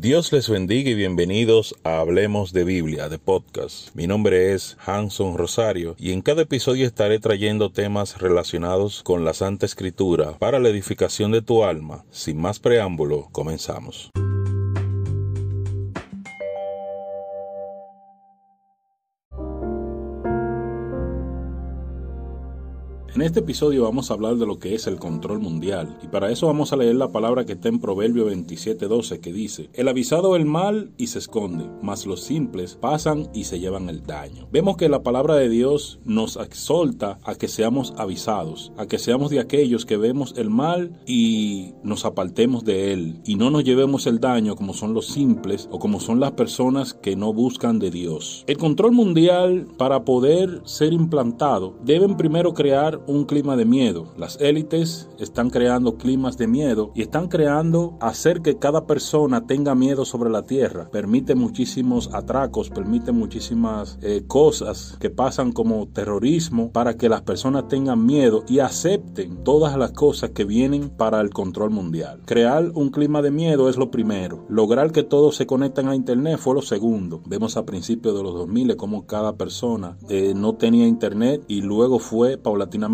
Dios les bendiga y bienvenidos a Hablemos de Biblia, de podcast. Mi nombre es Hanson Rosario y en cada episodio estaré trayendo temas relacionados con la Santa Escritura para la edificación de tu alma. Sin más preámbulo, comenzamos. En este episodio vamos a hablar de lo que es el control mundial y para eso vamos a leer la palabra que está en Proverbio 27:12 que dice, el avisado el mal y se esconde, mas los simples pasan y se llevan el daño. Vemos que la palabra de Dios nos exhorta a que seamos avisados, a que seamos de aquellos que vemos el mal y nos apartemos de él y no nos llevemos el daño como son los simples o como son las personas que no buscan de Dios. El control mundial para poder ser implantado deben primero crear un clima de miedo. Las élites están creando climas de miedo y están creando hacer que cada persona tenga miedo sobre la tierra. Permite muchísimos atracos, permite muchísimas eh, cosas que pasan como terrorismo para que las personas tengan miedo y acepten todas las cosas que vienen para el control mundial. Crear un clima de miedo es lo primero. Lograr que todos se conecten a internet fue lo segundo. Vemos a principios de los 2000 como cada persona eh, no tenía internet y luego fue paulatinamente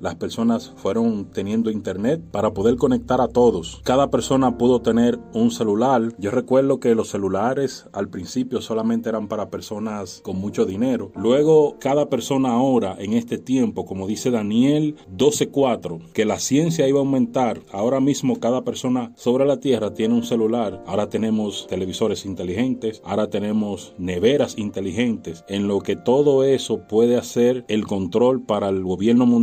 las personas fueron teniendo internet para poder conectar a todos. Cada persona pudo tener un celular. Yo recuerdo que los celulares al principio solamente eran para personas con mucho dinero. Luego cada persona ahora en este tiempo, como dice Daniel 12.4, que la ciencia iba a aumentar. Ahora mismo cada persona sobre la tierra tiene un celular. Ahora tenemos televisores inteligentes. Ahora tenemos neveras inteligentes. En lo que todo eso puede hacer el control para el gobierno mundial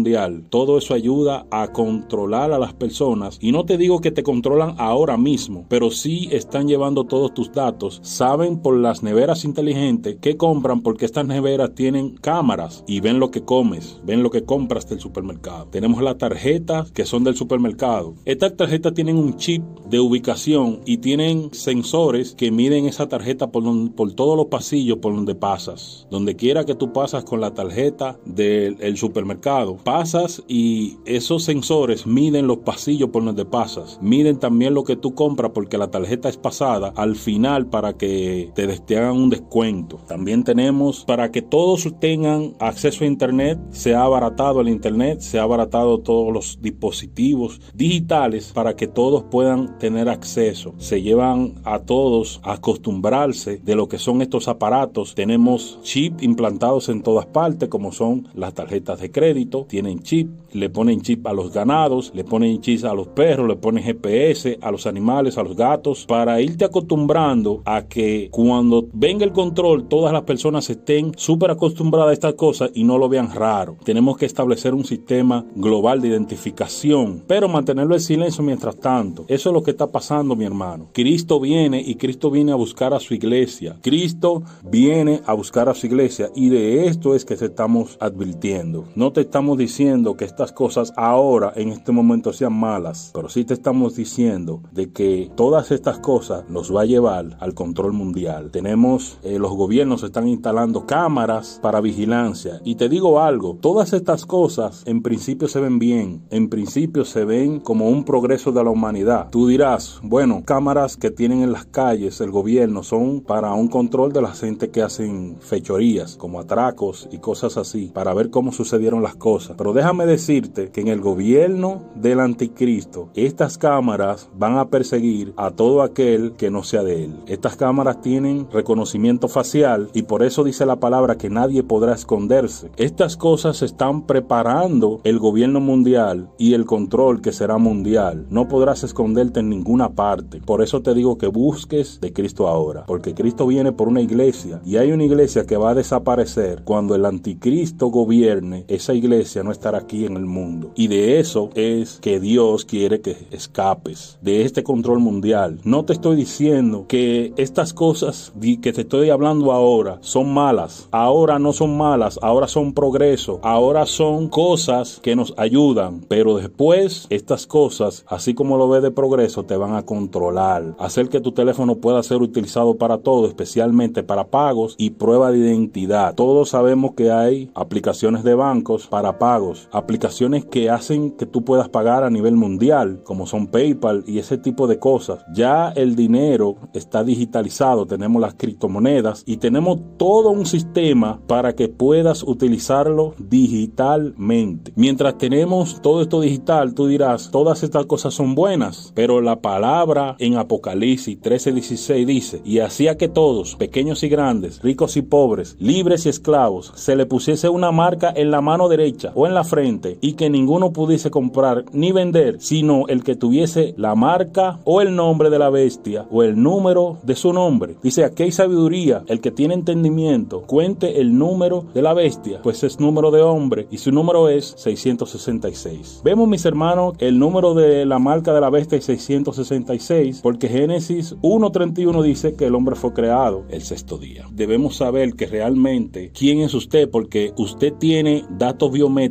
todo eso ayuda a controlar a las personas. Y no te digo que te controlan ahora mismo, pero sí están llevando todos tus datos. Saben por las neveras inteligentes que compran porque estas neveras tienen cámaras y ven lo que comes, ven lo que compras del supermercado. Tenemos las tarjetas que son del supermercado. Estas tarjetas tienen un chip de ubicación y tienen sensores que miden esa tarjeta por, por todos los pasillos por donde pasas. Donde quiera que tú pasas con la tarjeta del supermercado, pasas y esos sensores miden los pasillos por donde pasas, miden también lo que tú compras porque la tarjeta es pasada al final para que te, te hagan un descuento. También tenemos para que todos tengan acceso a internet, se ha abaratado el internet, se ha abaratado todos los dispositivos digitales para que todos puedan tener acceso. Se llevan a todos a acostumbrarse de lo que son estos aparatos. Tenemos chip implantados en todas partes como son las tarjetas de crédito, tienen chip, le ponen chip a los ganados, le ponen chip a los perros, le ponen GPS a los animales, a los gatos, para irte acostumbrando a que cuando venga el control todas las personas estén súper acostumbradas a estas cosas y no lo vean raro. Tenemos que establecer un sistema global de identificación, pero mantenerlo en silencio mientras tanto. Eso es lo que está pasando, mi hermano. Cristo viene y Cristo viene a buscar a su iglesia. Cristo viene a buscar a su iglesia y de esto es que te estamos advirtiendo. No te estamos diciendo diciendo que estas cosas ahora, en este momento, sean malas, pero sí te estamos diciendo de que todas estas cosas nos va a llevar al control mundial. Tenemos, eh, los gobiernos están instalando cámaras para vigilancia. Y te digo algo, todas estas cosas en principio se ven bien, en principio se ven como un progreso de la humanidad. Tú dirás, bueno, cámaras que tienen en las calles el gobierno son para un control de la gente que hacen fechorías, como atracos y cosas así, para ver cómo sucedieron las cosas. Pero déjame decirte que en el gobierno del anticristo, estas cámaras van a perseguir a todo aquel que no sea de él. Estas cámaras tienen reconocimiento facial y por eso dice la palabra que nadie podrá esconderse. Estas cosas están preparando el gobierno mundial y el control que será mundial. No podrás esconderte en ninguna parte. Por eso te digo que busques de Cristo ahora, porque Cristo viene por una iglesia y hay una iglesia que va a desaparecer cuando el anticristo gobierne. Esa iglesia no estar aquí en el mundo. Y de eso es que Dios quiere que escapes de este control mundial. No te estoy diciendo que estas cosas que te estoy hablando ahora son malas. Ahora no son malas, ahora son progreso. Ahora son cosas que nos ayudan. Pero después estas cosas, así como lo ves de progreso, te van a controlar. Hacer que tu teléfono pueda ser utilizado para todo, especialmente para pagos y prueba de identidad. Todos sabemos que hay aplicaciones de bancos para pagos aplicaciones que hacen que tú puedas pagar a nivel mundial, como son PayPal y ese tipo de cosas. Ya el dinero está digitalizado, tenemos las criptomonedas y tenemos todo un sistema para que puedas utilizarlo digitalmente. Mientras tenemos todo esto digital, tú dirás, todas estas cosas son buenas, pero la palabra en Apocalipsis 13:16 dice, y hacía que todos, pequeños y grandes, ricos y pobres, libres y esclavos, se le pusiese una marca en la mano derecha o en la frente y que ninguno pudiese comprar ni vender, sino el que tuviese la marca o el nombre de la bestia o el número de su nombre. Dice, aquí hay sabiduría, el que tiene entendimiento, cuente el número de la bestia, pues es número de hombre y su número es 666. Vemos mis hermanos, el número de la marca de la bestia es 666 porque Génesis 1.31 dice que el hombre fue creado el sexto día. Debemos saber que realmente quién es usted porque usted tiene datos biométricos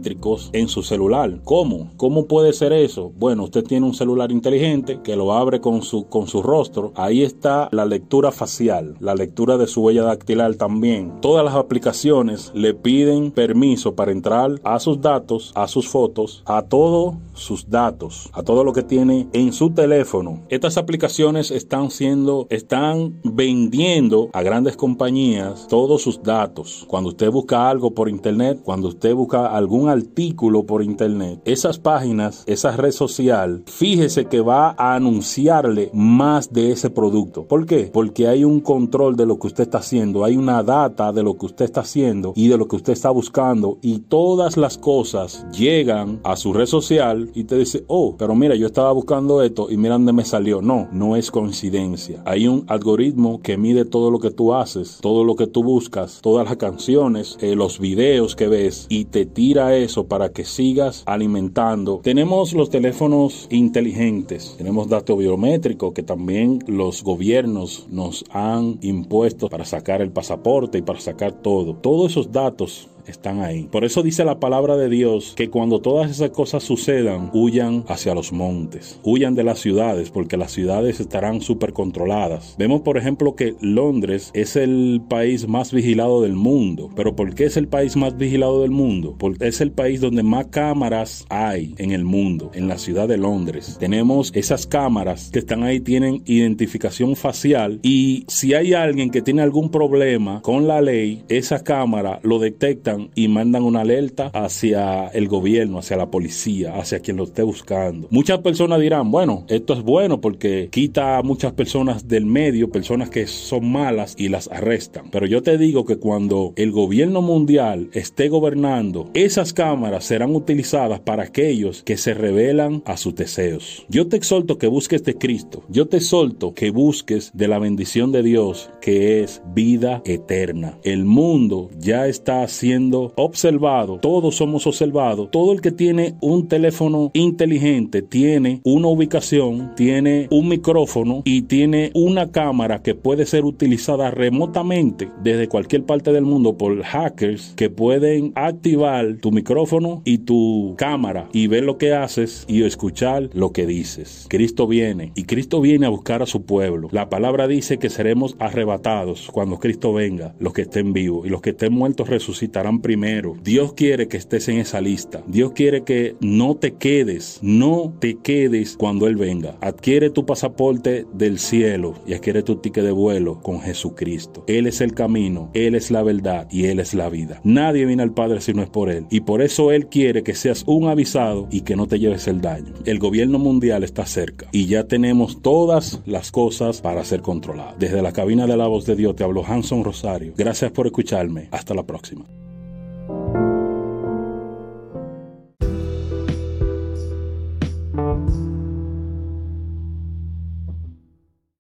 en su celular. ¿Cómo? ¿Cómo puede ser eso? Bueno, usted tiene un celular inteligente que lo abre con su, con su rostro. Ahí está la lectura facial, la lectura de su huella dactilar también. Todas las aplicaciones le piden permiso para entrar a sus datos, a sus fotos, a todos sus datos, a todo lo que tiene en su teléfono. Estas aplicaciones están siendo, están vendiendo a grandes compañías todos sus datos. Cuando usted busca algo por internet, cuando usted busca algún artículo por internet, esas páginas, esa red social, fíjese que va a anunciarle más de ese producto. ¿Por qué? Porque hay un control de lo que usted está haciendo, hay una data de lo que usted está haciendo y de lo que usted está buscando y todas las cosas llegan a su red social y te dice, oh, pero mira, yo estaba buscando esto y mira dónde me salió. No, no es coincidencia. Hay un algoritmo que mide todo lo que tú haces, todo lo que tú buscas, todas las canciones, eh, los videos que ves y te tira eso para que sigas alimentando. Tenemos los teléfonos inteligentes, tenemos datos biométricos que también los gobiernos nos han impuesto para sacar el pasaporte y para sacar todo. Todos esos datos están ahí. Por eso dice la palabra de Dios que cuando todas esas cosas sucedan, huyan hacia los montes, huyan de las ciudades, porque las ciudades estarán súper controladas. Vemos, por ejemplo, que Londres es el país más vigilado del mundo. ¿Pero por qué es el país más vigilado del mundo? Porque es el país donde más cámaras hay en el mundo, en la ciudad de Londres. Tenemos esas cámaras que están ahí, tienen identificación facial y si hay alguien que tiene algún problema con la ley, esa cámara lo detecta y mandan una alerta hacia el gobierno, hacia la policía, hacia quien lo esté buscando. Muchas personas dirán, bueno, esto es bueno porque quita a muchas personas del medio, personas que son malas y las arrestan. Pero yo te digo que cuando el gobierno mundial esté gobernando, esas cámaras serán utilizadas para aquellos que se rebelan a sus deseos. Yo te exhorto que busques de Cristo. Yo te exhorto que busques de la bendición de Dios que es vida eterna. El mundo ya está siendo observado, todos somos observados, todo el que tiene un teléfono inteligente tiene una ubicación, tiene un micrófono y tiene una cámara que puede ser utilizada remotamente desde cualquier parte del mundo por hackers que pueden activar tu micrófono y tu cámara y ver lo que haces y escuchar lo que dices. Cristo viene y Cristo viene a buscar a su pueblo. La palabra dice que seremos arrebatados cuando Cristo venga, los que estén vivos y los que estén muertos resucitarán primero. Dios quiere que estés en esa lista. Dios quiere que no te quedes, no te quedes cuando Él venga. Adquiere tu pasaporte del cielo y adquiere tu ticket de vuelo con Jesucristo. Él es el camino, Él es la verdad y Él es la vida. Nadie viene al Padre si no es por Él. Y por eso Él quiere que seas un avisado y que no te lleves el daño. El gobierno mundial está cerca y ya tenemos todas las cosas para ser controladas. Desde la cabina de la voz de Dios te habló Hanson Rosario. Gracias por escucharme. Hasta la próxima.